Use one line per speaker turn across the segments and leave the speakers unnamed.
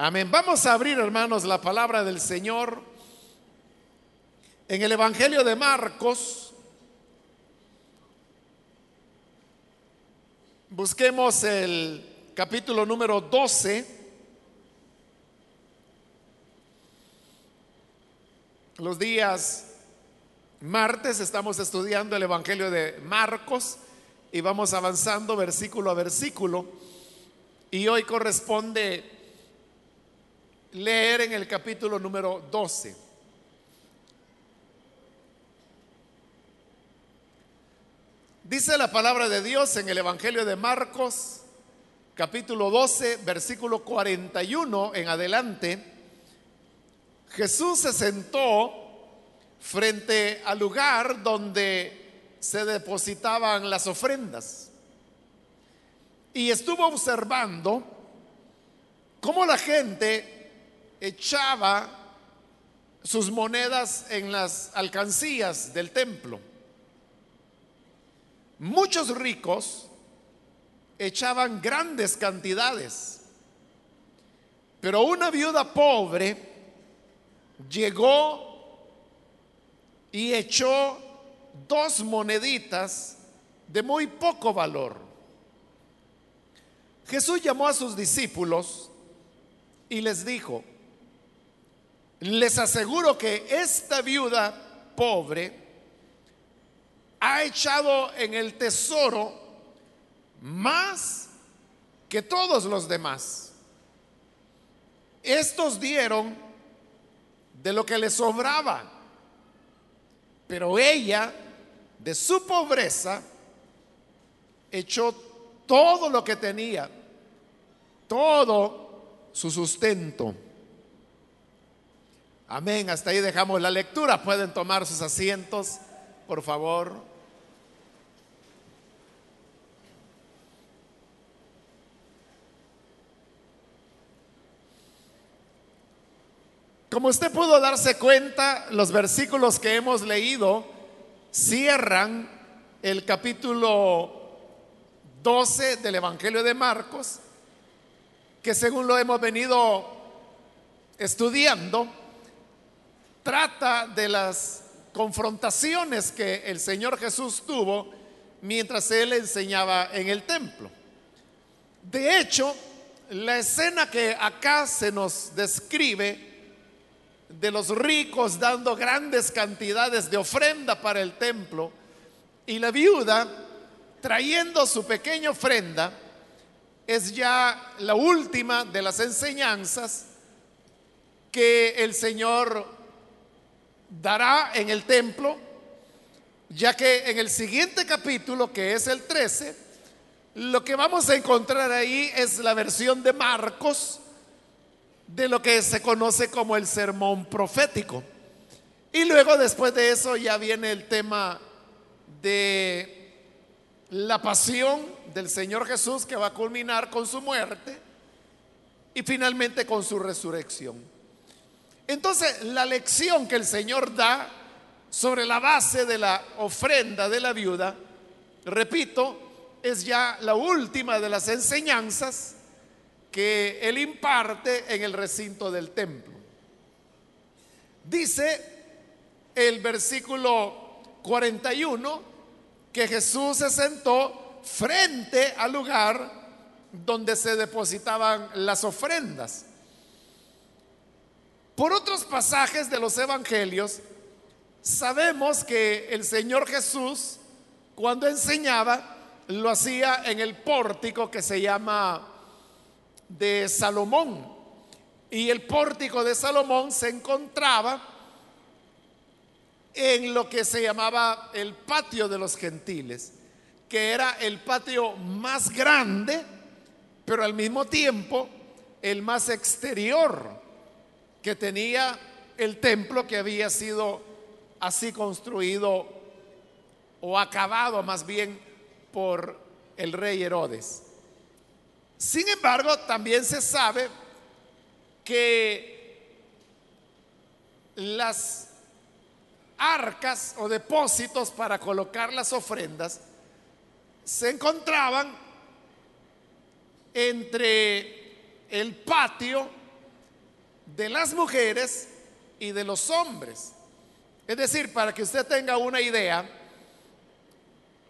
Amén. Vamos a abrir, hermanos, la palabra del Señor en el Evangelio de Marcos. Busquemos el capítulo número 12. Los días martes estamos estudiando el Evangelio de Marcos y vamos avanzando versículo a versículo. Y hoy corresponde leer en el capítulo número 12. Dice la palabra de Dios en el Evangelio de Marcos, capítulo 12, versículo 41 en adelante. Jesús se sentó frente al lugar donde se depositaban las ofrendas y estuvo observando cómo la gente echaba sus monedas en las alcancías del templo. Muchos ricos echaban grandes cantidades, pero una viuda pobre llegó y echó dos moneditas de muy poco valor. Jesús llamó a sus discípulos y les dijo, les aseguro que esta viuda pobre ha echado en el tesoro más que todos los demás. Estos dieron de lo que les sobraba, pero ella, de su pobreza, echó todo lo que tenía, todo su sustento. Amén. Hasta ahí dejamos la lectura. Pueden tomar sus asientos, por favor. Como usted pudo darse cuenta, los versículos que hemos leído cierran el capítulo 12 del Evangelio de Marcos, que según lo hemos venido estudiando, trata de las confrontaciones que el Señor Jesús tuvo mientras él enseñaba en el templo. De hecho, la escena que acá se nos describe de los ricos dando grandes cantidades de ofrenda para el templo y la viuda trayendo su pequeña ofrenda es ya la última de las enseñanzas que el Señor dará en el templo, ya que en el siguiente capítulo, que es el 13, lo que vamos a encontrar ahí es la versión de Marcos de lo que se conoce como el sermón profético. Y luego después de eso ya viene el tema de la pasión del Señor Jesús que va a culminar con su muerte y finalmente con su resurrección. Entonces, la lección que el Señor da sobre la base de la ofrenda de la viuda, repito, es ya la última de las enseñanzas que Él imparte en el recinto del templo. Dice el versículo 41 que Jesús se sentó frente al lugar donde se depositaban las ofrendas. Por otros pasajes de los evangelios, sabemos que el Señor Jesús, cuando enseñaba, lo hacía en el pórtico que se llama de Salomón. Y el pórtico de Salomón se encontraba en lo que se llamaba el patio de los gentiles, que era el patio más grande, pero al mismo tiempo el más exterior que tenía el templo que había sido así construido o acabado más bien por el rey Herodes. Sin embargo, también se sabe que las arcas o depósitos para colocar las ofrendas se encontraban entre el patio de las mujeres y de los hombres. Es decir, para que usted tenga una idea,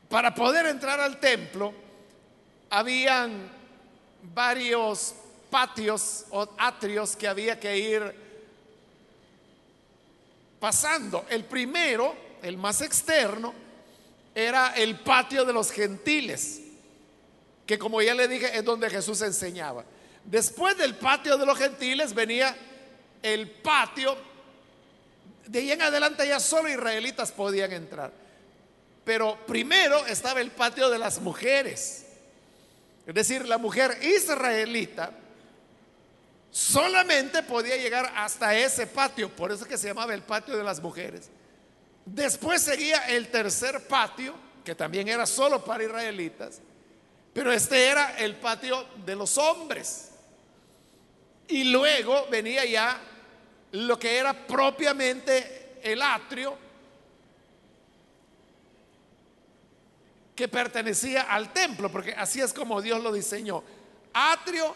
para poder entrar al templo, habían varios patios o atrios que había que ir pasando. El primero, el más externo, era el patio de los gentiles, que como ya le dije es donde Jesús enseñaba. Después del patio de los gentiles venía el patio, de ahí en adelante ya solo israelitas podían entrar. Pero primero estaba el patio de las mujeres. Es decir, la mujer israelita solamente podía llegar hasta ese patio, por eso que se llamaba el patio de las mujeres. Después seguía el tercer patio, que también era solo para israelitas, pero este era el patio de los hombres. Y luego venía ya lo que era propiamente el atrio que pertenecía al templo, porque así es como Dios lo diseñó. Atrio,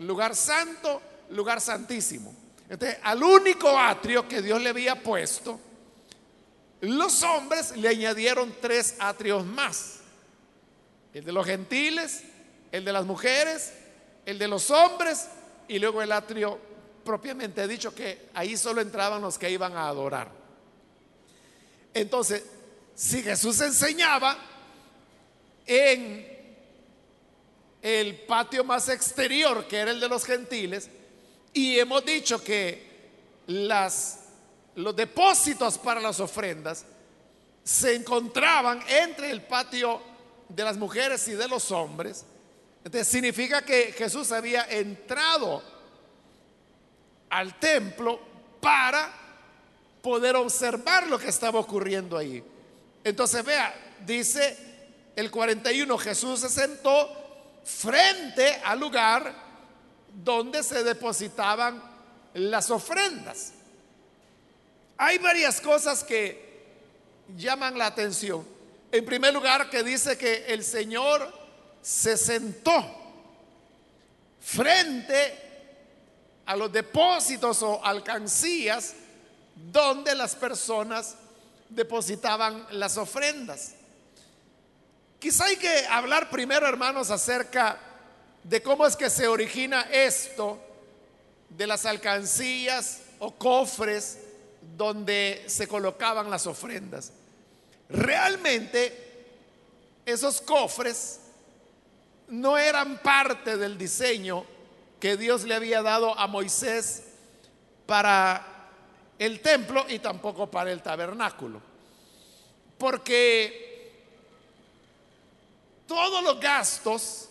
lugar santo, lugar santísimo. Entonces, al único atrio que Dios le había puesto, los hombres le añadieron tres atrios más. El de los gentiles, el de las mujeres, el de los hombres y luego el atrio propiamente dicho que ahí solo entraban los que iban a adorar. Entonces, si Jesús enseñaba, en el patio más exterior, que era el de los gentiles, y hemos dicho que las, los depósitos para las ofrendas se encontraban entre el patio de las mujeres y de los hombres. Entonces significa que Jesús había entrado al templo para poder observar lo que estaba ocurriendo ahí. Entonces vea, dice el 41, Jesús se sentó frente al lugar donde se depositaban las ofrendas. Hay varias cosas que llaman la atención. En primer lugar, que dice que el Señor se sentó frente a los depósitos o alcancías donde las personas depositaban las ofrendas. Quizá hay que hablar primero, hermanos, acerca de cómo es que se origina esto de las alcancías o cofres donde se colocaban las ofrendas. Realmente esos cofres no eran parte del diseño que Dios le había dado a Moisés para el templo y tampoco para el tabernáculo. Porque todos los gastos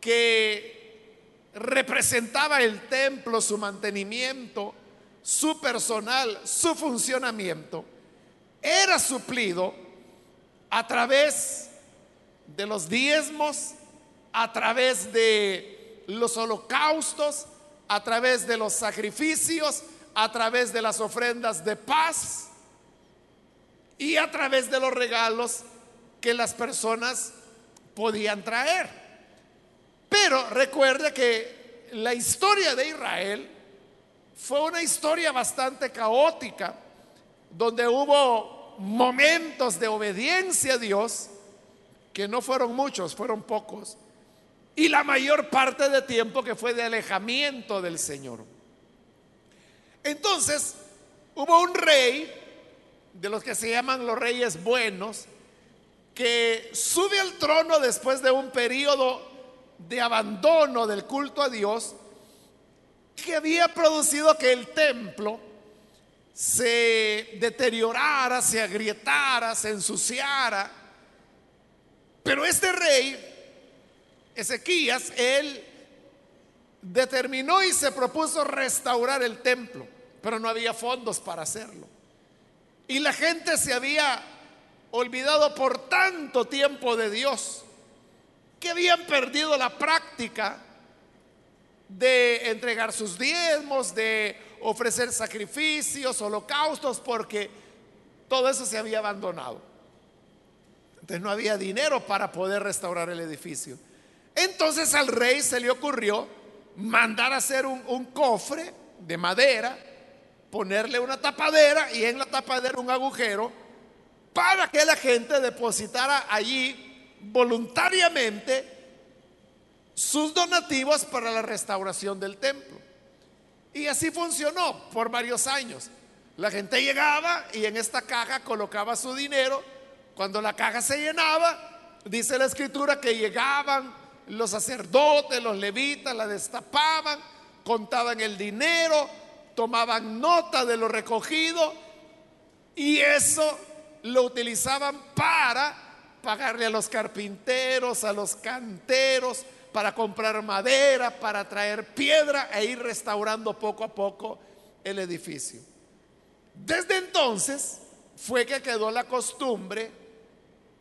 que representaba el templo, su mantenimiento, su personal, su funcionamiento, era suplido a través de los diezmos, a través de los holocaustos, a través de los sacrificios, a través de las ofrendas de paz y a través de los regalos que las personas podían traer. Pero recuerde que la historia de Israel fue una historia bastante caótica, donde hubo momentos de obediencia a Dios, que no fueron muchos, fueron pocos, y la mayor parte de tiempo que fue de alejamiento del Señor. Entonces, hubo un rey, de los que se llaman los reyes buenos, que sube al trono después de un periodo de abandono del culto a Dios que había producido que el templo se deteriorara, se agrietara, se ensuciara. Pero este rey, Ezequías, él determinó y se propuso restaurar el templo, pero no había fondos para hacerlo. Y la gente se había olvidado por tanto tiempo de Dios, que habían perdido la práctica de entregar sus diezmos, de ofrecer sacrificios, holocaustos, porque todo eso se había abandonado. Entonces no había dinero para poder restaurar el edificio. Entonces al rey se le ocurrió mandar a hacer un, un cofre de madera, ponerle una tapadera y en la tapadera un agujero para que la gente depositara allí voluntariamente sus donativos para la restauración del templo. Y así funcionó por varios años. La gente llegaba y en esta caja colocaba su dinero. Cuando la caja se llenaba, dice la escritura que llegaban los sacerdotes, los levitas, la destapaban, contaban el dinero, tomaban nota de lo recogido y eso lo utilizaban para pagarle a los carpinteros, a los canteros, para comprar madera, para traer piedra e ir restaurando poco a poco el edificio. Desde entonces fue que quedó la costumbre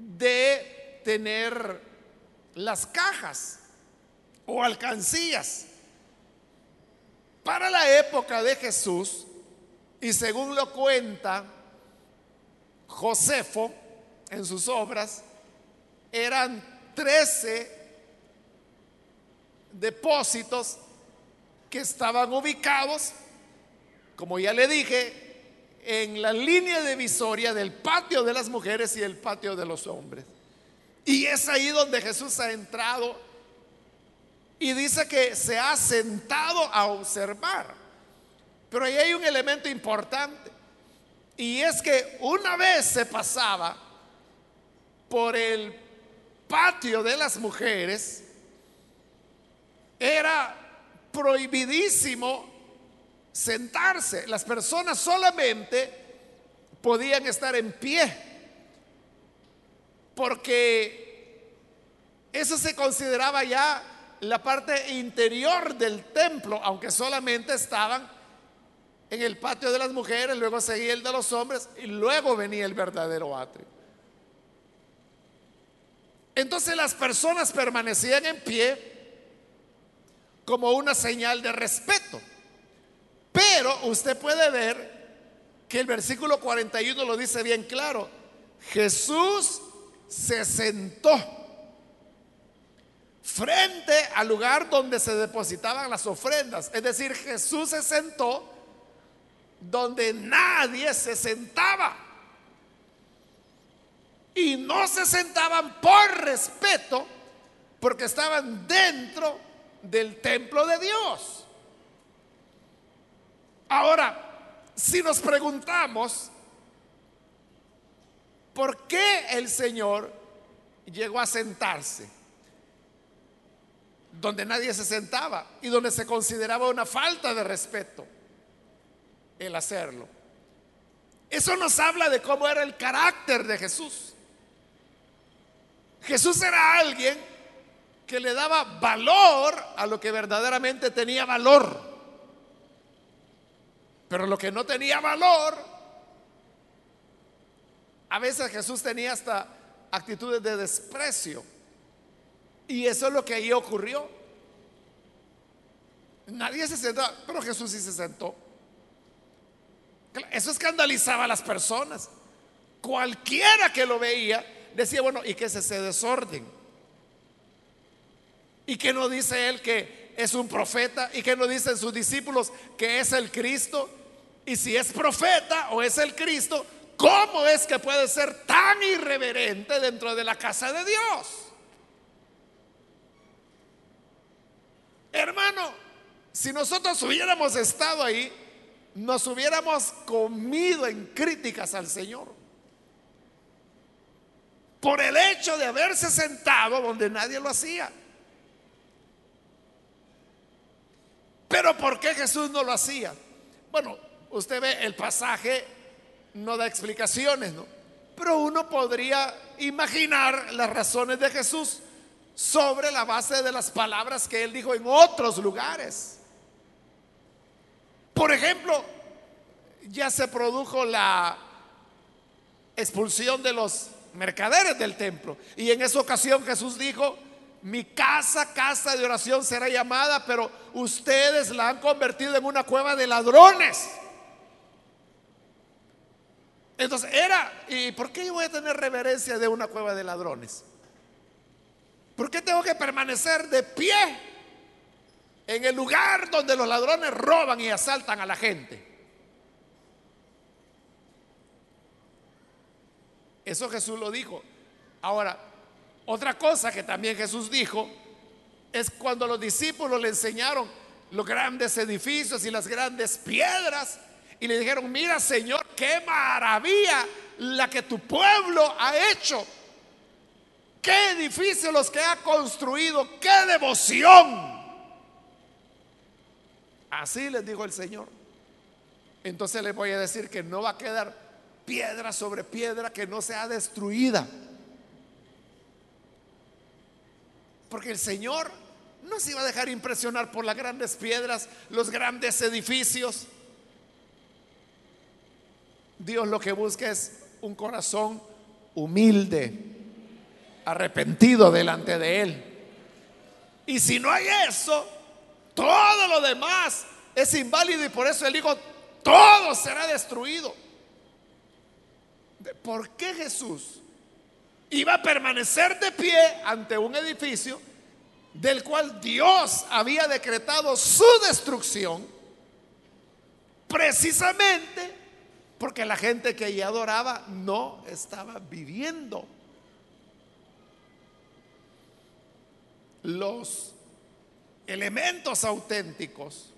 de tener las cajas o alcancías. Para la época de Jesús, y según lo cuenta Josefo en sus obras, eran 13 depósitos que estaban ubicados, como ya le dije, en la línea divisoria del patio de las mujeres y el patio de los hombres. Y es ahí donde Jesús ha entrado y dice que se ha sentado a observar. Pero ahí hay un elemento importante. Y es que una vez se pasaba por el patio de las mujeres, era prohibidísimo sentarse. Las personas solamente podían estar en pie, porque eso se consideraba ya la parte interior del templo, aunque solamente estaban en el patio de las mujeres, luego seguía el de los hombres y luego venía el verdadero atrio. Entonces las personas permanecían en pie como una señal de respeto. Pero usted puede ver que el versículo 41 lo dice bien claro. Jesús se sentó frente al lugar donde se depositaban las ofrendas. Es decir, Jesús se sentó donde nadie se sentaba. Y no se sentaban por respeto, porque estaban dentro del templo de Dios. Ahora, si nos preguntamos, ¿por qué el Señor llegó a sentarse? Donde nadie se sentaba y donde se consideraba una falta de respeto el hacerlo. Eso nos habla de cómo era el carácter de Jesús. Jesús era alguien que le daba valor a lo que verdaderamente tenía valor. Pero lo que no tenía valor, a veces Jesús tenía hasta actitudes de desprecio. Y eso es lo que ahí ocurrió. Nadie se sentó, pero Jesús sí se sentó. Eso escandalizaba a las personas. Cualquiera que lo veía decía, bueno, ¿y qué es ese desorden? ¿Y qué no dice él que es un profeta? ¿Y qué no dicen sus discípulos que es el Cristo? Y si es profeta o es el Cristo, ¿cómo es que puede ser tan irreverente dentro de la casa de Dios? Hermano, si nosotros hubiéramos estado ahí, nos hubiéramos comido en críticas al Señor. Por el hecho de haberse sentado donde nadie lo hacía. Pero ¿por qué Jesús no lo hacía? Bueno, usted ve el pasaje, no da explicaciones, ¿no? Pero uno podría imaginar las razones de Jesús sobre la base de las palabras que él dijo en otros lugares. Por ejemplo, ya se produjo la expulsión de los mercaderes del templo. Y en esa ocasión Jesús dijo, mi casa, casa de oración será llamada, pero ustedes la han convertido en una cueva de ladrones. Entonces era, ¿y por qué yo voy a tener reverencia de una cueva de ladrones? ¿Por qué tengo que permanecer de pie en el lugar donde los ladrones roban y asaltan a la gente. Eso Jesús lo dijo. Ahora, otra cosa que también Jesús dijo es cuando los discípulos le enseñaron los grandes edificios y las grandes piedras y le dijeron, mira Señor, qué maravilla la que tu pueblo ha hecho. Qué edificios los que ha construido, qué devoción. Así les dijo el Señor. Entonces les voy a decir que no va a quedar piedra sobre piedra que no sea destruida. Porque el Señor no se iba a dejar impresionar por las grandes piedras, los grandes edificios. Dios lo que busca es un corazón humilde, arrepentido delante de Él. Y si no hay eso, todo lo demás es inválido y por eso Él dijo, todo será destruido. ¿Por qué Jesús iba a permanecer de pie ante un edificio del cual Dios había decretado su destrucción? Precisamente porque la gente que allí adoraba no estaba viviendo los elementos auténticos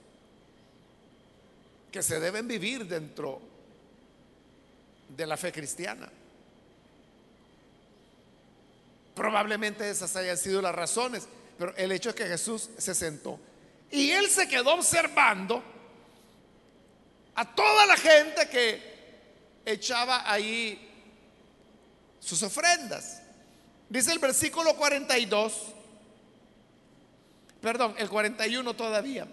que se deben vivir dentro de la fe cristiana. Probablemente esas hayan sido las razones, pero el hecho es que Jesús se sentó y él se quedó observando a toda la gente que echaba ahí sus ofrendas. Dice el versículo 42, perdón, el 41 todavía.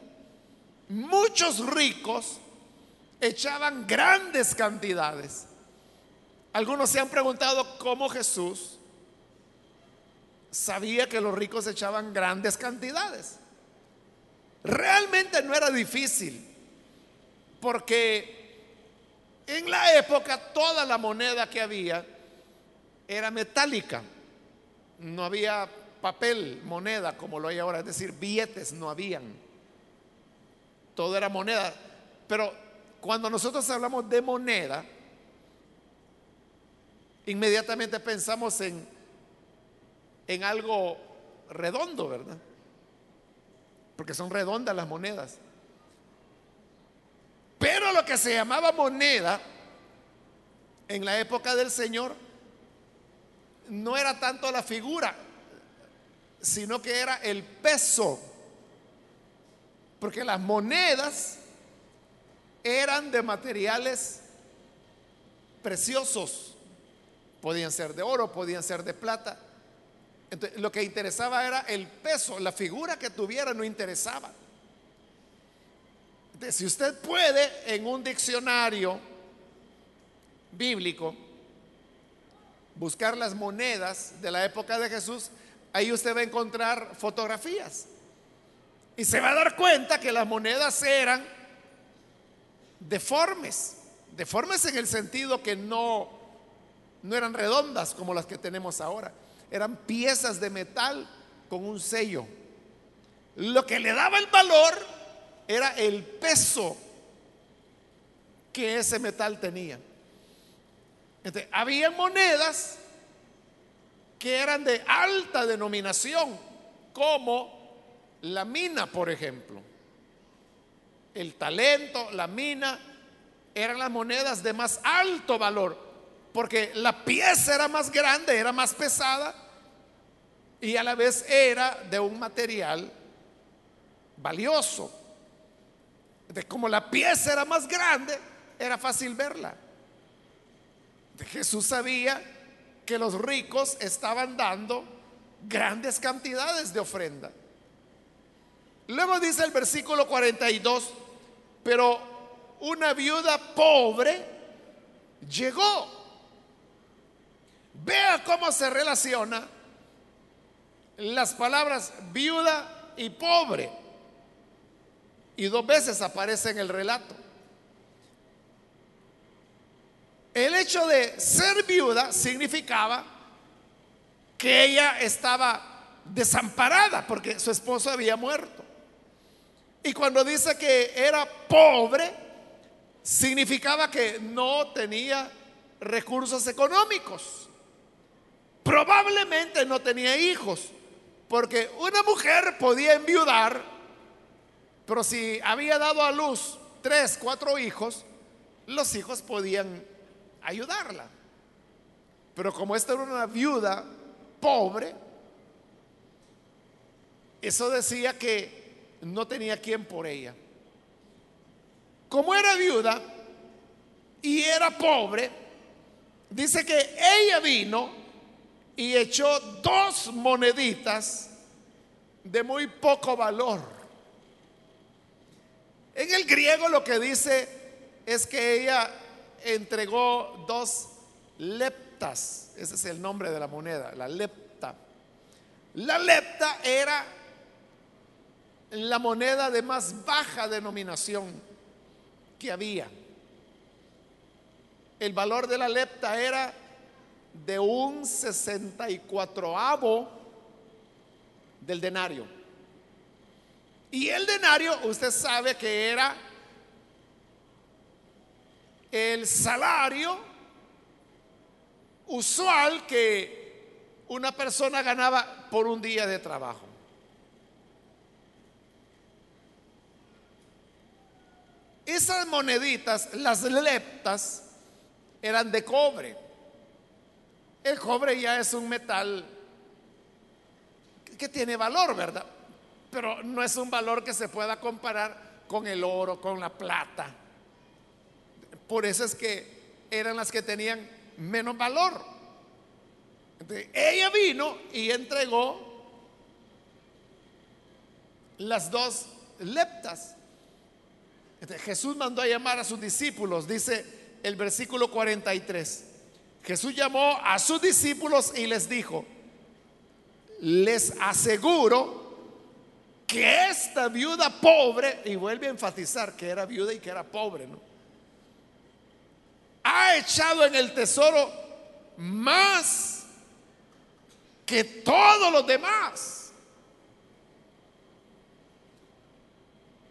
Muchos ricos echaban grandes cantidades. Algunos se han preguntado cómo Jesús sabía que los ricos echaban grandes cantidades. Realmente no era difícil, porque en la época toda la moneda que había era metálica. No había papel, moneda como lo hay ahora, es decir, billetes no habían. Todo era moneda. Pero cuando nosotros hablamos de moneda, inmediatamente pensamos en, en algo redondo, ¿verdad? Porque son redondas las monedas. Pero lo que se llamaba moneda en la época del Señor no era tanto la figura, sino que era el peso. Porque las monedas eran de materiales preciosos. Podían ser de oro, podían ser de plata. Entonces, lo que interesaba era el peso, la figura que tuviera no interesaba si usted puede en un diccionario bíblico buscar las monedas de la época de Jesús, ahí usted va a encontrar fotografías. Y se va a dar cuenta que las monedas eran deformes, deformes en el sentido que no, no eran redondas como las que tenemos ahora, eran piezas de metal con un sello. Lo que le daba el valor era el peso que ese metal tenía. había monedas que eran de alta denominación, como la mina, por ejemplo. El talento, la mina, eran las monedas de más alto valor, porque la pieza era más grande, era más pesada y a la vez era de un material valioso de como la pieza era más grande, era fácil verla. Jesús sabía que los ricos estaban dando grandes cantidades de ofrenda. Luego dice el versículo 42, pero una viuda pobre llegó. Vea cómo se relaciona las palabras viuda y pobre y dos veces aparece en el relato. El hecho de ser viuda significaba que ella estaba desamparada porque su esposo había muerto. Y cuando dice que era pobre, significaba que no tenía recursos económicos. Probablemente no tenía hijos, porque una mujer podía enviudar, pero si había dado a luz tres, cuatro hijos, los hijos podían ayudarla. Pero como esta era una viuda pobre, eso decía que no tenía quien por ella. Como era viuda y era pobre, dice que ella vino y echó dos moneditas de muy poco valor. En el griego lo que dice es que ella entregó dos leptas, ese es el nombre de la moneda, la lepta. La lepta era la moneda de más baja denominación que había. El valor de la lepta era de un 64avo del denario. Y el denario, usted sabe que era el salario usual que una persona ganaba por un día de trabajo. Esas moneditas, las leptas, eran de cobre. El cobre ya es un metal que tiene valor, ¿verdad? Pero no es un valor que se pueda comparar con el oro, con la plata. Por eso es que eran las que tenían menos valor. ella vino y entregó las dos leptas. Jesús mandó a llamar a sus discípulos, dice el versículo 43. Jesús llamó a sus discípulos y les dijo, les aseguro que esta viuda pobre, y vuelve a enfatizar que era viuda y que era pobre, ¿no? Ha echado en el tesoro más que todos los demás.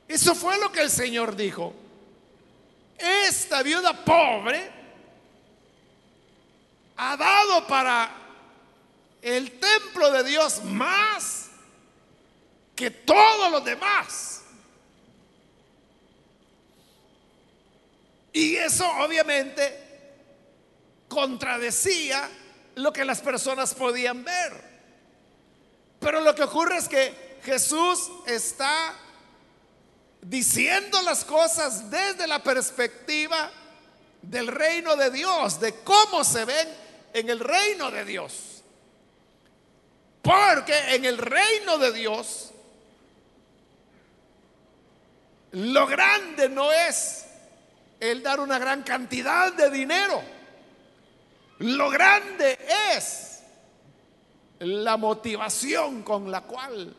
Eso fue lo que el Señor dijo. Esta viuda pobre ha dado para el templo de Dios más que todos los demás. Y eso obviamente contradecía lo que las personas podían ver. Pero lo que ocurre es que Jesús está diciendo las cosas desde la perspectiva del reino de Dios, de cómo se ven en el reino de Dios. Porque en el reino de Dios lo grande no es el dar una gran cantidad de dinero. Lo grande es la motivación con la cual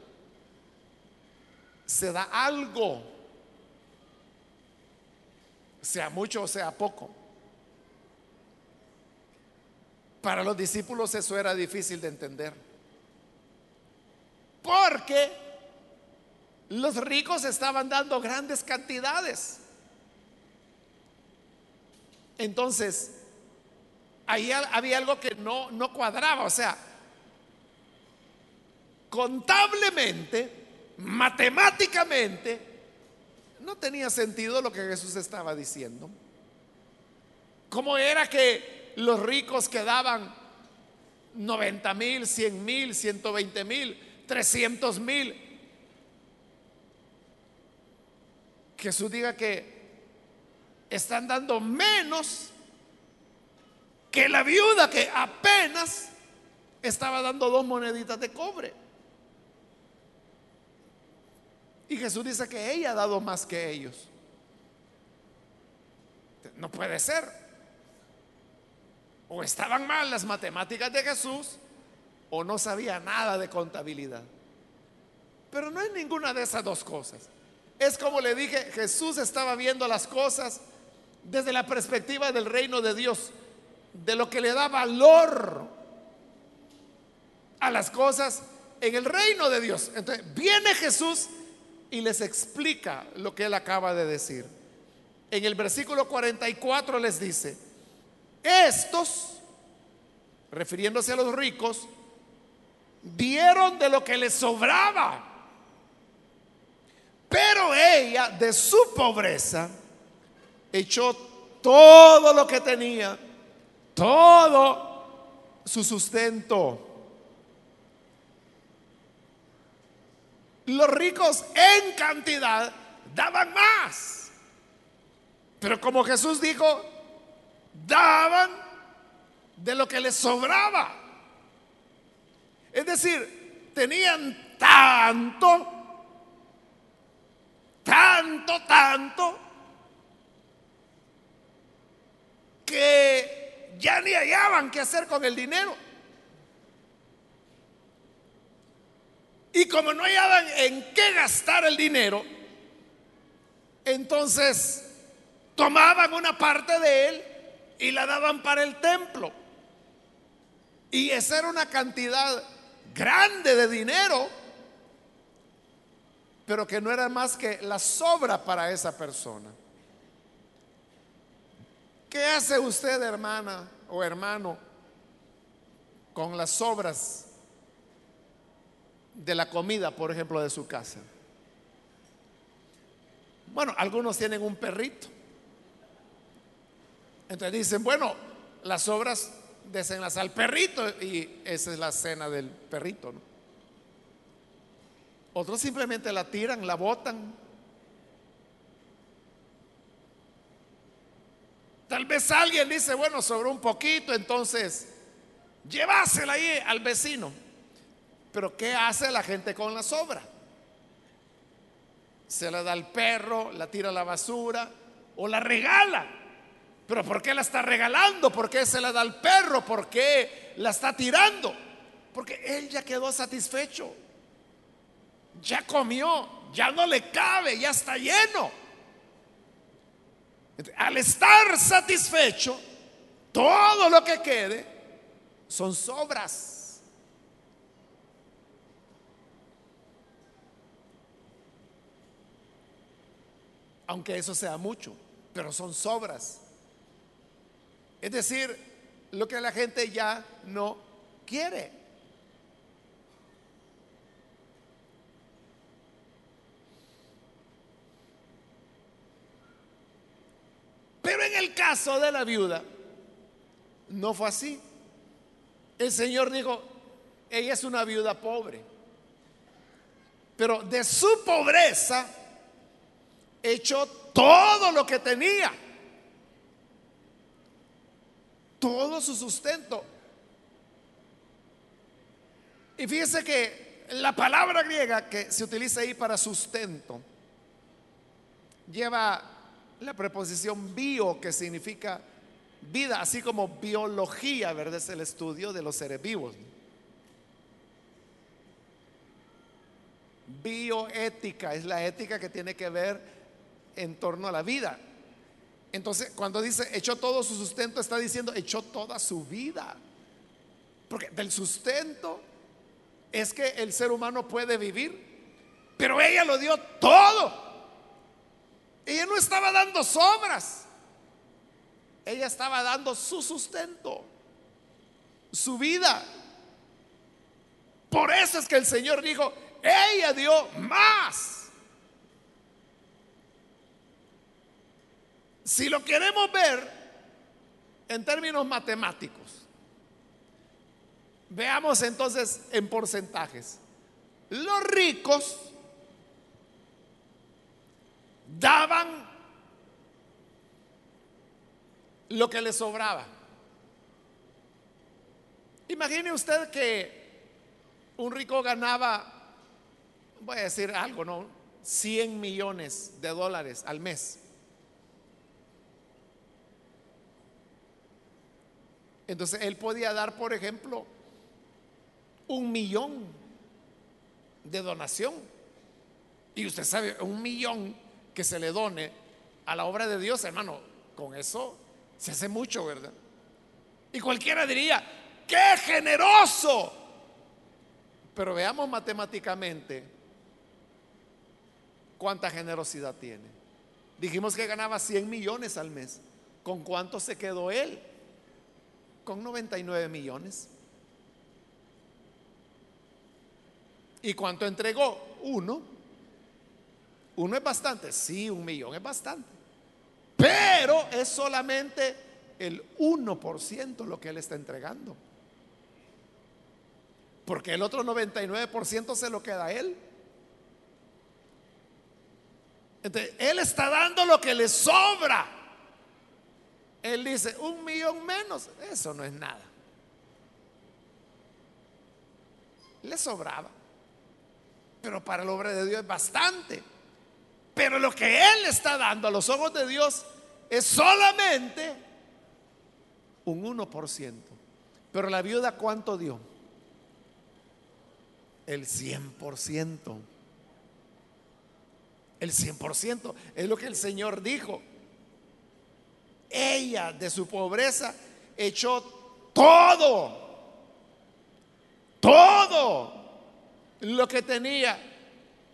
se da algo, sea mucho o sea poco. Para los discípulos eso era difícil de entender. Porque los ricos estaban dando grandes cantidades. Entonces, ahí había algo que no, no cuadraba. O sea, contablemente, matemáticamente, no tenía sentido lo que Jesús estaba diciendo. ¿Cómo era que los ricos que daban 90 mil, 100 mil, 120 mil, 300 mil. Jesús diga que están dando menos que la viuda que apenas estaba dando dos moneditas de cobre. Y Jesús dice que ella ha dado más que ellos. No puede ser o estaban mal las matemáticas de Jesús o no sabía nada de contabilidad. Pero no es ninguna de esas dos cosas. Es como le dije, Jesús estaba viendo las cosas desde la perspectiva del reino de Dios, de lo que le da valor a las cosas en el reino de Dios. Entonces, viene Jesús y les explica lo que él acaba de decir. En el versículo 44 les dice, estos, refiriéndose a los ricos, dieron de lo que les sobraba. Pero ella, de su pobreza, echó todo lo que tenía, todo su sustento. Los ricos en cantidad daban más. Pero como Jesús dijo, daban de lo que les sobraba. Es decir, tenían tanto, tanto, tanto, que ya ni hallaban qué hacer con el dinero. Y como no hallaban en qué gastar el dinero, entonces tomaban una parte de él y la daban para el templo. Y esa era una cantidad grande de dinero, pero que no era más que la sobra para esa persona. ¿Qué hace usted, hermana o hermano, con las sobras de la comida, por ejemplo, de su casa? Bueno, algunos tienen un perrito. Entonces dicen, bueno, las sobras desenlas al perrito y esa es la cena del perrito. ¿no? Otros simplemente la tiran, la botan. Tal vez alguien dice, bueno, sobró un poquito, entonces llévasela ahí al vecino. Pero ¿qué hace la gente con la sobra? Se la da al perro, la tira a la basura o la regala. Pero ¿por qué la está regalando? ¿Por qué se la da al perro? ¿Por qué la está tirando? Porque él ya quedó satisfecho. Ya comió, ya no le cabe, ya está lleno. Al estar satisfecho, todo lo que quede son sobras. aunque eso sea mucho, pero son sobras. Es decir, lo que la gente ya no quiere. Pero en el caso de la viuda, no fue así. El Señor dijo, ella es una viuda pobre. Pero de su pobreza echó todo lo que tenía. Todo su sustento. Y fíjese que la palabra griega que se utiliza ahí para sustento lleva la preposición bio, que significa vida, así como biología, ¿verdad? Es el estudio de los seres vivos. Bioética es la ética que tiene que ver en torno a la vida. Entonces, cuando dice echó todo su sustento, está diciendo echó toda su vida. Porque del sustento es que el ser humano puede vivir. Pero ella lo dio todo. Ella no estaba dando sobras. Ella estaba dando su sustento, su vida. Por eso es que el Señor dijo, ella dio más. Si lo queremos ver en términos matemáticos, veamos entonces en porcentajes. Los ricos daban lo que les sobraba. Imagine usted que un rico ganaba, voy a decir algo, ¿no? 100 millones de dólares al mes. Entonces él podía dar, por ejemplo, un millón de donación. Y usted sabe, un millón que se le done a la obra de Dios, hermano, con eso se hace mucho, ¿verdad? Y cualquiera diría, qué generoso. Pero veamos matemáticamente cuánta generosidad tiene. Dijimos que ganaba 100 millones al mes. ¿Con cuánto se quedó él? Con 99 millones. ¿Y cuánto entregó? Uno. Uno es bastante. Sí, un millón es bastante. Pero es solamente el 1% lo que él está entregando. Porque el otro 99% se lo queda a él. Él está dando lo que le sobra. Él dice, un millón menos, eso no es nada. Le sobraba. Pero para el obra de Dios es bastante. Pero lo que Él está dando a los ojos de Dios es solamente un 1%. Pero la viuda, ¿cuánto dio? El 100%. El 100% es lo que el Señor dijo. Ella de su pobreza echó todo, todo lo que tenía,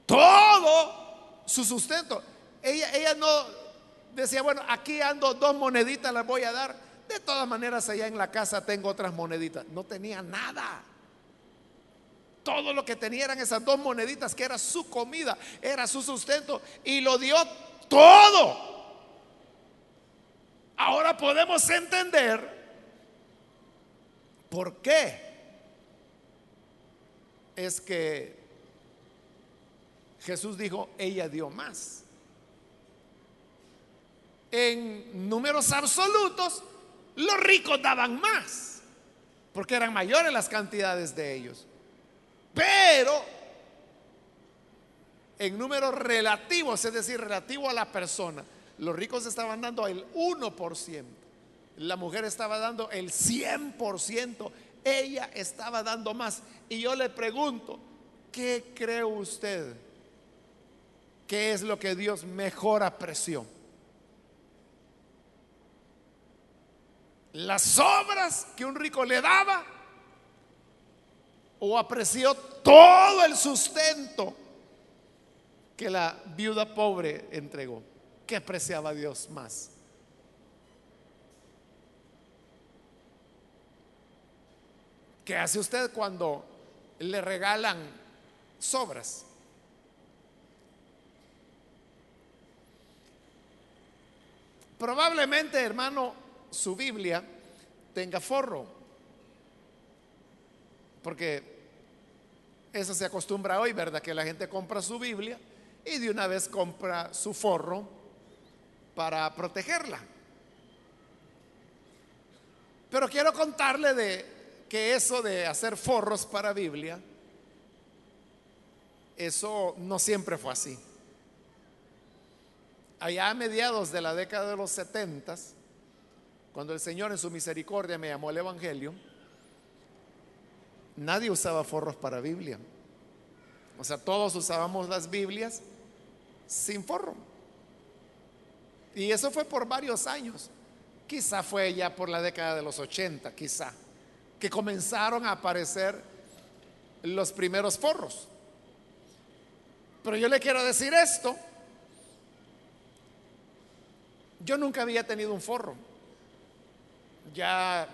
todo su sustento. Ella, no decía, bueno, aquí ando dos moneditas, las voy a dar. De todas maneras, allá en la casa tengo otras moneditas. No tenía nada. Todo lo que tenía eran esas dos moneditas que era su comida, era su sustento y lo dio todo. Ahora podemos entender por qué es que Jesús dijo, ella dio más. En números absolutos, los ricos daban más, porque eran mayores las cantidades de ellos. Pero en números relativos, es decir, relativo a la persona, los ricos estaban dando el 1%, la mujer estaba dando el 100%, ella estaba dando más. Y yo le pregunto, ¿qué cree usted? ¿Qué es lo que Dios mejor apreció? ¿Las obras que un rico le daba? o apreció todo el sustento que la viuda pobre entregó. ¿Qué apreciaba Dios más? ¿Qué hace usted cuando le regalan sobras? Probablemente, hermano, su Biblia tenga forro. Porque eso se acostumbra hoy, ¿verdad? Que la gente compra su Biblia y de una vez compra su forro para protegerla. Pero quiero contarle de que eso de hacer forros para Biblia, eso no siempre fue así. Allá a mediados de la década de los setentas, cuando el Señor en su misericordia me llamó al Evangelio, nadie usaba forros para Biblia. O sea, todos usábamos las Biblias sin forro. Y eso fue por varios años. Quizá fue ya por la década de los 80, quizá, que comenzaron a aparecer los primeros forros. Pero yo le quiero decir esto. Yo nunca había tenido un forro. Ya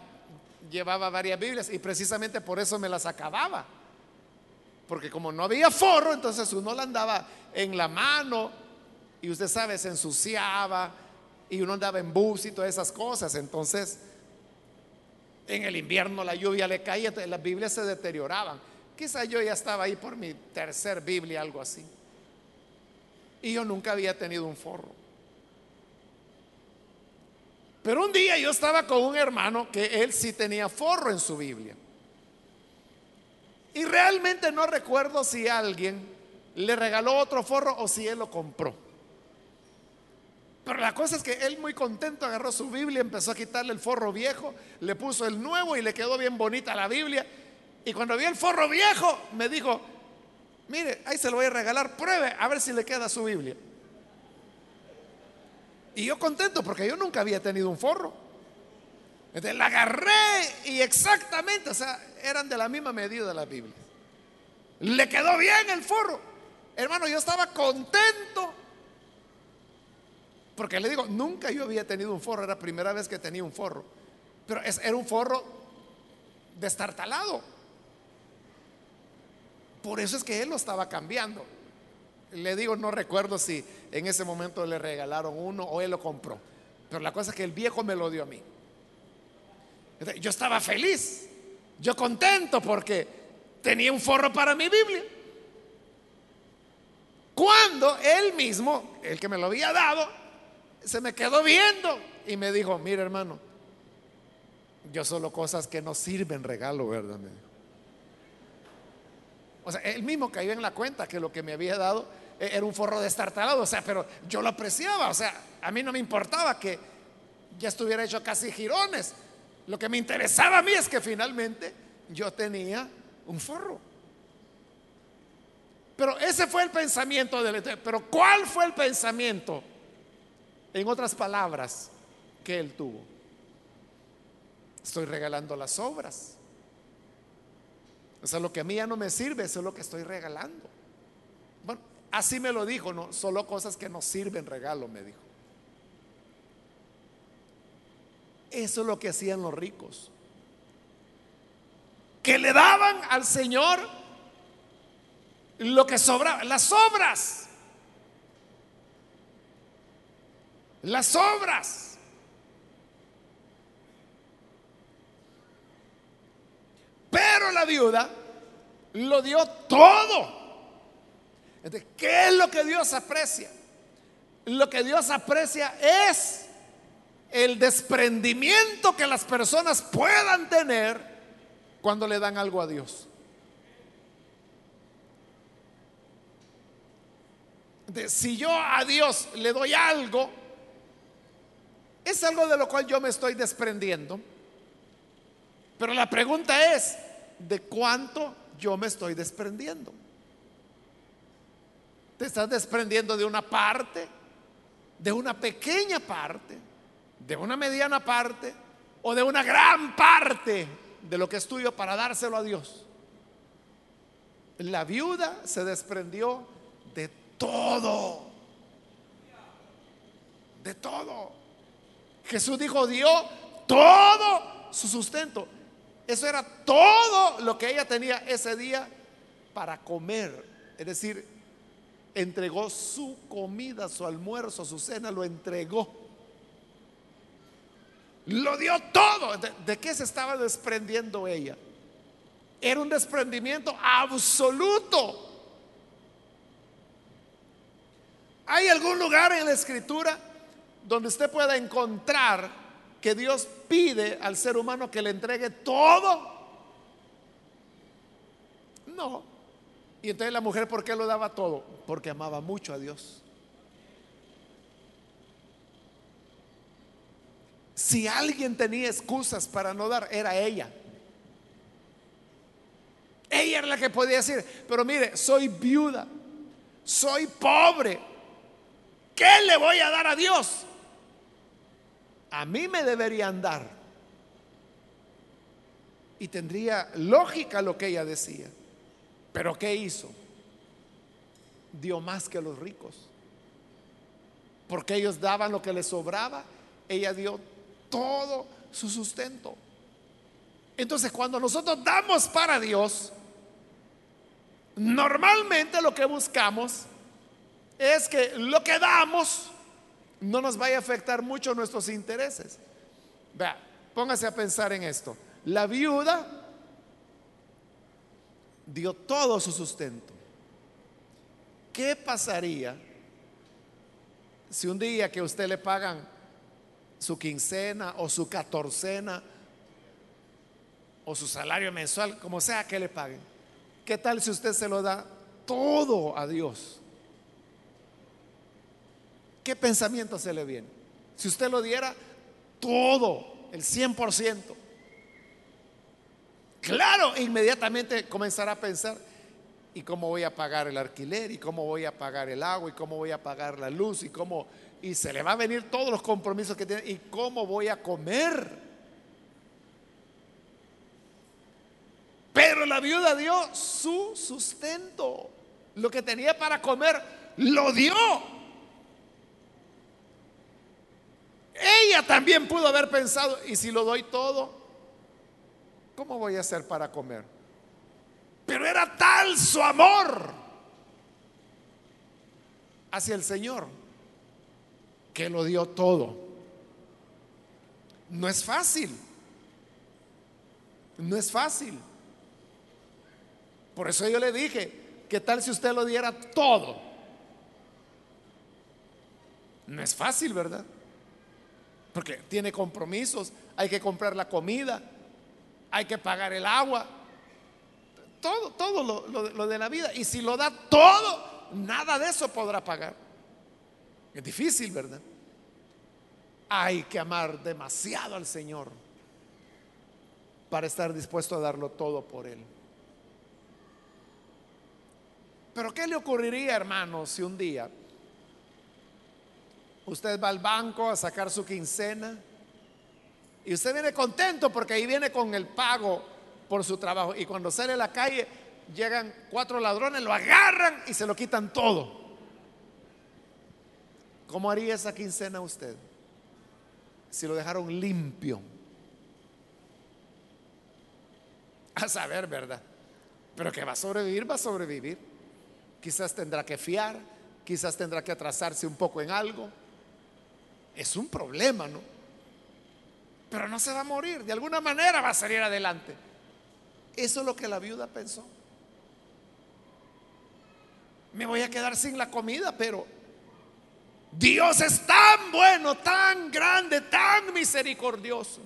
llevaba varias Biblias y precisamente por eso me las acababa. Porque como no había forro, entonces uno la andaba en la mano y usted sabe, se ensuciaba y uno andaba en bus y todas esas cosas. Entonces, en el invierno la lluvia le caía, las Biblias se deterioraban. Quizá yo ya estaba ahí por mi tercer Biblia, algo así. Y yo nunca había tenido un forro. Pero un día yo estaba con un hermano que él sí tenía forro en su Biblia. Y realmente no recuerdo si alguien le regaló otro forro o si él lo compró. Pero la cosa es que él muy contento agarró su Biblia, empezó a quitarle el forro viejo, le puso el nuevo y le quedó bien bonita la Biblia. Y cuando vi el forro viejo, me dijo, mire, ahí se lo voy a regalar, pruebe a ver si le queda su Biblia. Y yo contento porque yo nunca había tenido un forro. Entonces la agarré y exactamente, o sea, eran de la misma medida de la Biblia. Le quedó bien el forro. Hermano, yo estaba contento Porque le digo, nunca yo había tenido un forro, era la primera vez que tenía un forro. Pero era un forro destartalado. Por eso es que él lo estaba cambiando. Le digo, no recuerdo si en ese momento le regalaron uno o él lo compró. Pero la cosa es que el viejo me lo dio a mí. Yo estaba feliz, yo contento porque tenía un forro para mi Biblia. Cuando él mismo, el que me lo había dado, se me quedó viendo y me dijo, mira hermano, yo solo cosas que no sirven regalo, ¿verdad? O sea, él mismo cayó en la cuenta que lo que me había dado era un forro destartalado, o sea, pero yo lo apreciaba, o sea, a mí no me importaba que ya estuviera hecho casi girones. Lo que me interesaba a mí es que finalmente yo tenía un forro. Pero ese fue el pensamiento del Pero ¿cuál fue el pensamiento? En otras palabras, que él tuvo. Estoy regalando las obras. O sea, lo que a mí ya no me sirve, eso es lo que estoy regalando. Así me lo dijo, no, solo cosas que no sirven regalo, me dijo. Eso es lo que hacían los ricos. Que le daban al Señor lo que sobraba, las obras. Las obras. Pero la viuda lo dio todo. ¿Qué es lo que Dios aprecia? Lo que Dios aprecia es el desprendimiento que las personas puedan tener cuando le dan algo a Dios. si yo a Dios le doy algo, es algo de lo cual yo me estoy desprendiendo. Pero la pregunta es, ¿de cuánto yo me estoy desprendiendo? ¿Te estás desprendiendo de una parte? ¿De una pequeña parte? ¿De una mediana parte? ¿O de una gran parte de lo que es tuyo para dárselo a Dios? La viuda se desprendió de todo. De todo. Jesús dijo, dio todo su sustento. Eso era todo lo que ella tenía ese día para comer. Es decir, entregó su comida, su almuerzo, su cena, lo entregó. Lo dio todo. ¿De, qué se estaba desprendiendo ella? Era un desprendimiento absoluto. ¿Hay algún lugar en la escritura donde usted pueda encontrar que Dios pide al ser humano que le entregue todo? No. Y entonces la mujer, ¿por qué lo daba todo? Porque amaba mucho a Dios. Si alguien tenía excusas para no dar, era ella. Ella era la que podía decir, pero mire, soy viuda, soy pobre, ¿qué le voy a dar a Dios? A mí me deberían dar. Y tendría lógica lo que ella decía. Pero ¿qué hizo? Dio más que los ricos. Porque ellos daban lo que les sobraba, ella dio todo su sustento. Entonces, cuando nosotros damos para Dios, normalmente lo que buscamos es que lo que damos no nos vaya a afectar mucho nuestros intereses. Vea, póngase a pensar en esto. La viuda dio todo su sustento. ¿Qué pasaría si un día que usted le pagan su quincena o su catorcena o su salario mensual, como sea que le paguen? ¿Qué tal si usted se lo da todo a Dios? ¿Qué pensamiento se le viene? Si usted lo diera todo, el 100%. Claro, inmediatamente comenzará a pensar, ¿y cómo voy a pagar el alquiler? ¿Y cómo voy a pagar el agua? ¿Y cómo voy a pagar la luz? ¿Y cómo? Y se le va a venir todos los compromisos que tiene. ¿Y cómo voy a comer? Pero la viuda dio su sustento. Lo que tenía para comer, lo dio. María también pudo haber pensado, ¿y si lo doy todo? ¿Cómo voy a hacer para comer? Pero era tal su amor hacia el Señor que lo dio todo. No es fácil. No es fácil. Por eso yo le dije, ¿qué tal si usted lo diera todo? No es fácil, ¿verdad? Porque tiene compromisos, hay que comprar la comida, hay que pagar el agua, todo, todo lo, de la vida. Y si lo da todo, nada de eso podrá pagar. Es difícil, ¿verdad? Hay que amar demasiado al Señor para estar dispuesto a darlo todo por Él. Pero ¿qué le ocurriría, hermano, si un día usted va al banco a sacar su quincena y usted viene contento porque ahí viene con el pago por su trabajo y cuando sale a la calle llegan cuatro ladrones, lo agarran y se lo quitan todo? ¿Cómo haría esa quincena usted si lo dejaron limpio? A saber, ¿verdad? Pero que va a sobrevivir, va a sobrevivir quizás tendrá que fiar, quizás tendrá que atrasarse un poco en algo. Es un problema, ¿no? Pero no se va a morir, de alguna manera va a salir adelante. Eso es lo que la viuda pensó. Me voy a quedar sin la comida, pero Dios es tan bueno, tan grande, tan misericordioso,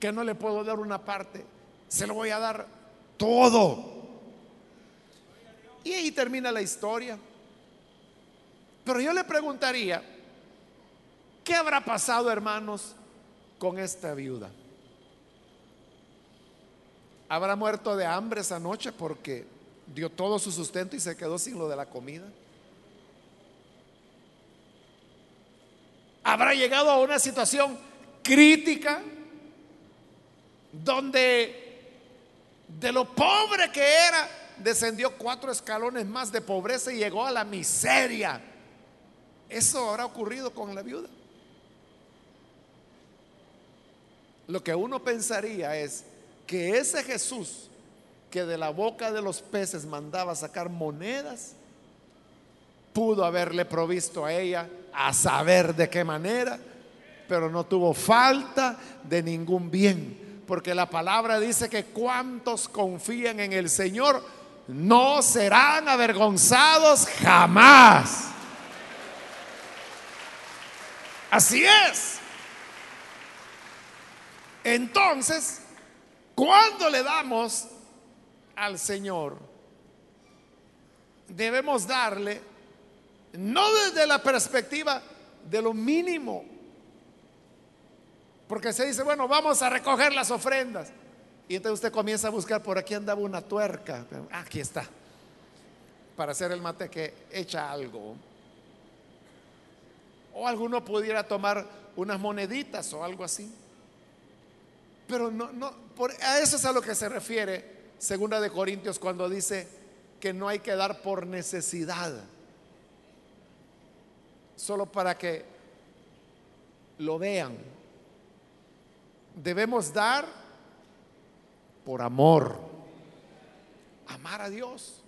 que no le puedo dar una parte, se lo voy a dar todo. Y ahí termina la historia. Pero yo le preguntaría, ¿qué habrá pasado, hermanos, con esta viuda? ¿Habrá muerto de hambre esa noche porque dio todo su sustento y se quedó sin lo de la comida? ¿Habrá llegado a una situación crítica donde de lo pobre que era, descendió cuatro escalones más de pobreza y llegó a la miseria. Eso habrá ocurrido con la viuda. Lo que uno pensaría es que ese Jesús que de la boca de los peces mandaba sacar monedas, pudo haberle provisto a ella a saber de qué manera, pero no tuvo falta de ningún bien, porque la palabra dice que cuantos confían en el Señor, no serán avergonzados jamás. Así es. Entonces, cuando le damos al Señor, debemos darle no desde la perspectiva de lo mínimo, porque se dice, bueno, vamos a recoger las ofrendas. Y entonces usted comienza a buscar, por aquí andaba una tuerca. Aquí está. Para hacer el mate que echa algo. O alguno pudiera tomar unas moneditas o algo así. Pero no, no, a eso es a lo que se refiere Segunda de Corintios cuando dice que no hay que dar por necesidad. Solo para que lo vean. Debemos dar por amor. Amar a Dios.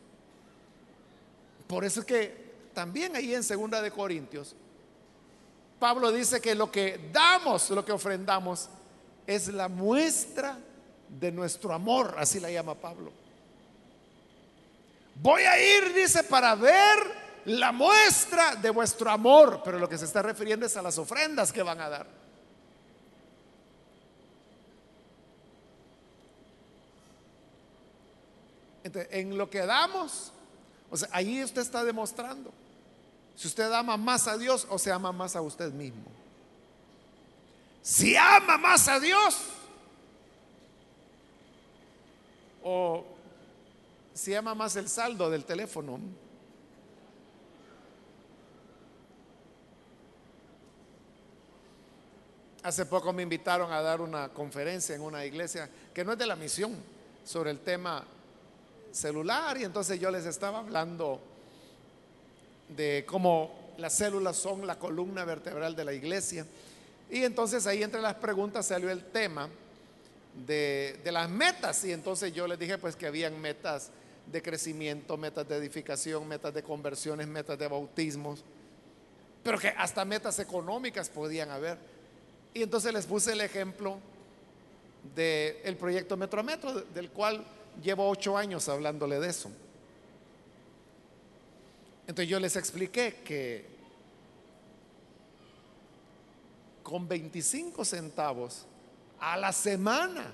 Por eso es que también ahí en Segunda de Corintios, Pablo dice que lo que damos, lo que ofrendamos, es la muestra de nuestro amor, así la llama Pablo. Voy a ir, dice, para ver la muestra de vuestro amor, pero lo que se está refiriendo es a las ofrendas que van a dar. en lo que damos, o sea, ahí usted está demostrando si usted ama más a Dios o se ama más a usted mismo. Si ama más a Dios o si ama más el saldo del teléfono. Hace poco me invitaron a dar una conferencia en una iglesia que no es de la misión sobre el tema celular y entonces yo les estaba hablando de cómo las células son la columna vertebral de la iglesia. Y entonces ahí entre las preguntas salió el tema de, de las metas. Y entonces yo les dije pues que habían metas de crecimiento, metas de edificación, metas de conversiones, metas de bautismos, pero que hasta metas económicas podían haber. Y entonces les puse el ejemplo del proyecto Metro a Metro, del cual llevo ocho años hablándole de eso. Entonces yo les expliqué que con 25 centavos a la semana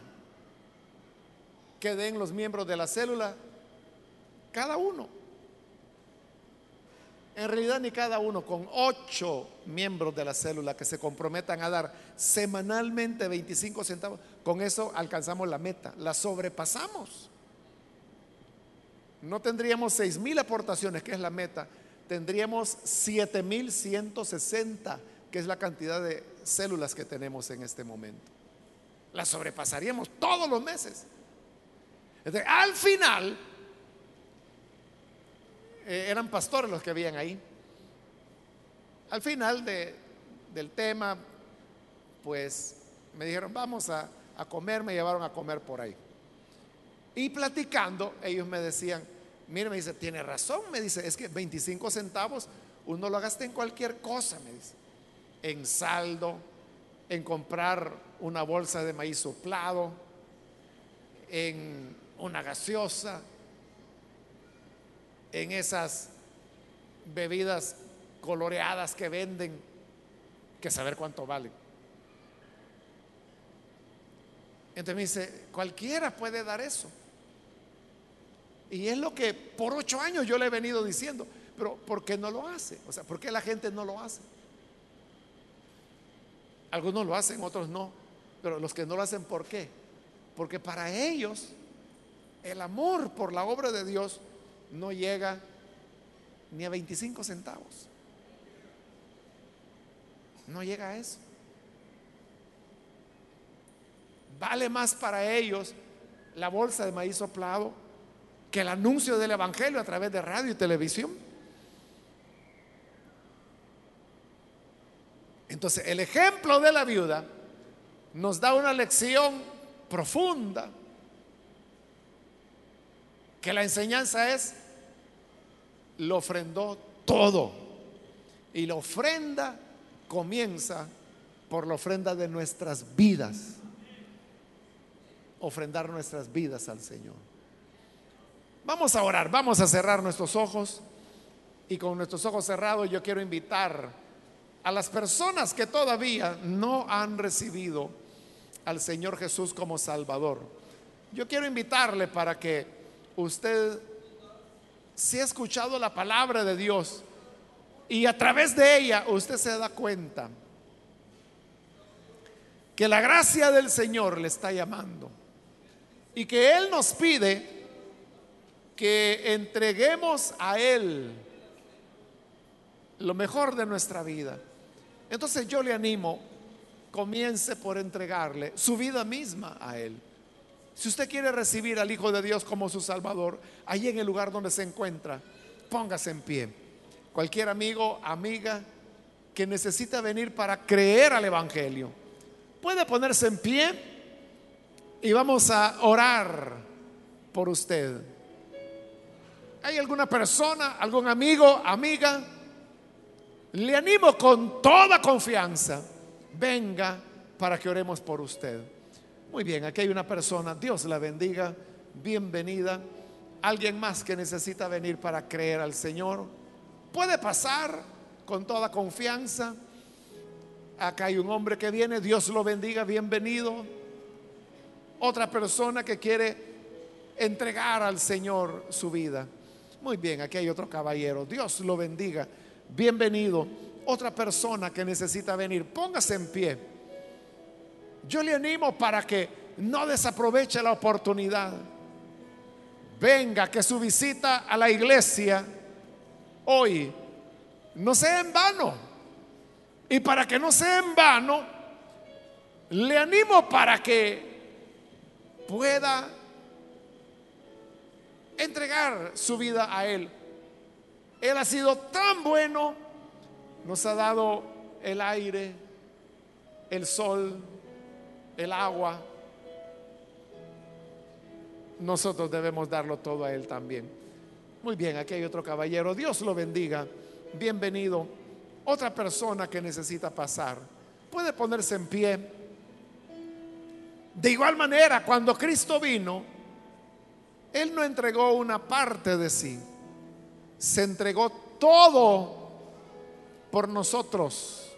que den los miembros de la célula, cada uno. En realidad ni cada uno, con ocho miembros de la célula que se comprometan a dar semanalmente 25 centavos, con eso alcanzamos la meta, la sobrepasamos. No tendríamos seis mil aportaciones, que es la meta, tendríamos siete mil 160, que es la cantidad de células que tenemos en este momento. La sobrepasaríamos todos los meses. al final, eh, eran pastores los que habían ahí. Al final del tema, pues me dijeron, vamos a, a comer, me llevaron a comer por ahí. Y platicando, ellos me decían, mire, me dice, tiene razón, me dice, es que 25 centavos uno lo gasta en cualquier cosa, me dice, en saldo, en comprar una bolsa de maíz soplado, en una gaseosa, en esas bebidas coloreadas que venden, que saber cuánto valen. Entonces me dice, cualquiera puede dar eso. Y es lo que por ocho años yo le he venido diciendo, pero ¿por qué no lo hace? O sea, ¿por qué la gente no lo hace? Algunos lo hacen, otros no. Pero los que no lo hacen, ¿por qué? Porque para ellos el amor por la obra de Dios no llega ni a 25 centavos. No llega a eso. Vale más para ellos la bolsa de maíz soplado que el anuncio del Evangelio a través de radio y televisión. Entonces, el ejemplo de la viuda nos da una lección profunda, que la enseñanza es lo ofrendó todo. Y la ofrenda comienza por la ofrenda de nuestras vidas. Ofrendar nuestras vidas al Señor. Vamos a orar, vamos a cerrar nuestros ojos. Y con nuestros ojos cerrados yo quiero invitar a las personas que todavía no han recibido al Señor Jesús como Salvador. Yo quiero invitarle para que usted si ha escuchado la palabra de Dios y a través de ella usted se da cuenta que la gracia del Señor le está llamando y que Él nos pide que entreguemos a Él lo mejor de nuestra vida. Entonces yo le animo, comience por entregarle su vida misma a Él. Si usted quiere recibir al Hijo de Dios como su Salvador, ahí en el lugar donde se encuentra, póngase en pie. Cualquier amigo, amiga que necesita venir para creer al Evangelio, puede ponerse en pie y vamos a orar por usted. ¿Hay alguna persona, algún amigo, amiga? Le animo con toda confianza. Venga para que oremos por usted. Muy bien, aquí hay una persona, Dios la bendiga, bienvenida. Alguien más que necesita venir para creer al Señor. Puede pasar con toda confianza. Acá hay un hombre que viene, Dios lo bendiga, bienvenido. Otra persona que quiere entregar al Señor su vida. Muy bien, aquí hay otro caballero, Dios lo bendiga, bienvenido. Otra persona que necesita venir, póngase en pie. Yo le animo para que no desaproveche la oportunidad. Venga, que su visita a la iglesia hoy no sea en vano. Y para que no sea en vano, le animo para que pueda entregar su vida a Él. Él ha sido tan bueno nos ha dado el aire, el sol, el agua. Nosotros debemos darlo todo a Él también. Muy bien, aquí hay otro caballero. Dios lo bendiga. Bienvenido. Otra persona que necesita pasar. Puede ponerse en pie. De igual manera, cuando Cristo vino, Él no entregó una parte de sí. Se entregó todo por nosotros.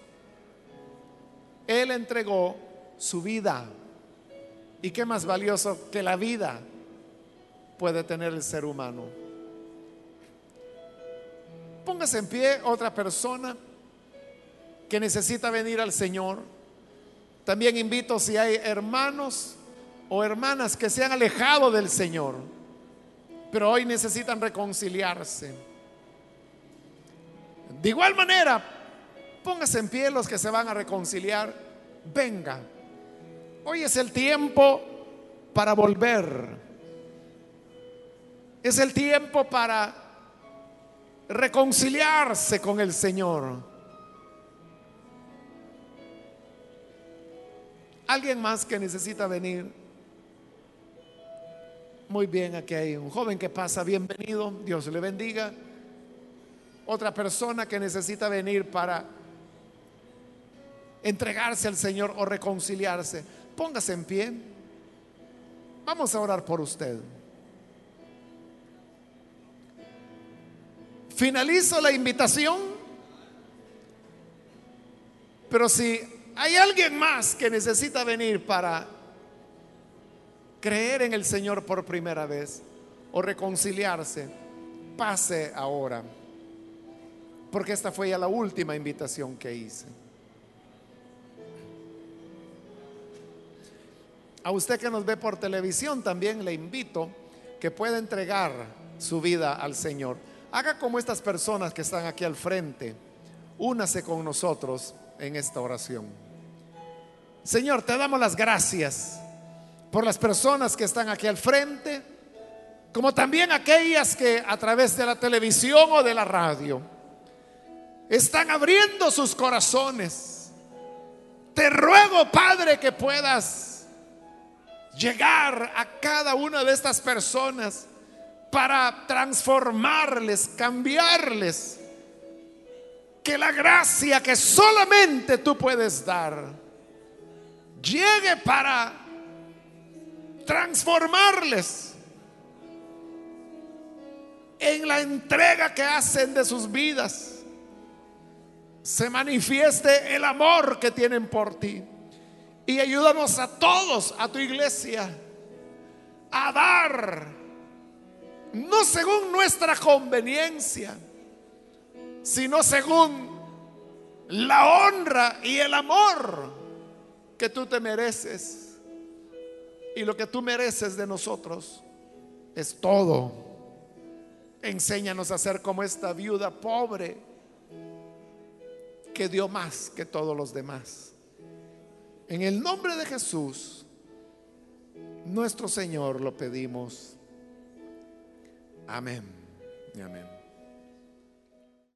Él entregó su vida. ¿Y qué más valioso que la vida puede tener el ser humano? Póngase en pie otra persona que necesita venir al Señor. También invito si hay hermanos o hermanas que se han alejado del Señor, pero hoy necesitan reconciliarse. De igual manera, póngase en pie los que se van a reconciliar. Venga. Hoy es el tiempo para volver. Es el tiempo para reconciliarse con el Señor. ¿Alguien más que necesita venir? Muy bien, aquí hay un joven que pasa, bienvenido, Dios le bendiga otra persona que necesita venir para entregarse al Señor o reconciliarse, póngase en pie. Vamos a orar por usted. Finalizo la invitación, pero si hay alguien más que necesita venir para creer en el Señor por primera vez o reconciliarse, pase ahora porque esta fue ya la última invitación que hice. A usted que nos ve por televisión también le invito que pueda entregar su vida al Señor. Haga como estas personas que están aquí al frente. Únase con nosotros en esta oración. Señor, te damos las gracias por las personas que están aquí al frente, como también aquellas que a través de la televisión o de la radio están abriendo sus corazones. Te ruego, Padre, que puedas llegar a cada una de estas personas para transformarles, cambiarles. Que la gracia que solamente tú puedes dar llegue para transformarles en la entrega que hacen de sus vidas se manifieste el amor que tienen por ti. Y ayúdanos a todos, a tu iglesia, a dar, no según nuestra conveniencia, sino según la honra y el amor que tú te mereces. Y lo que tú mereces de nosotros es todo. Enséñanos a ser como esta viuda pobre que dio más que todos los demás. En el nombre de Jesús, nuestro Señor, lo pedimos. Amén. amén.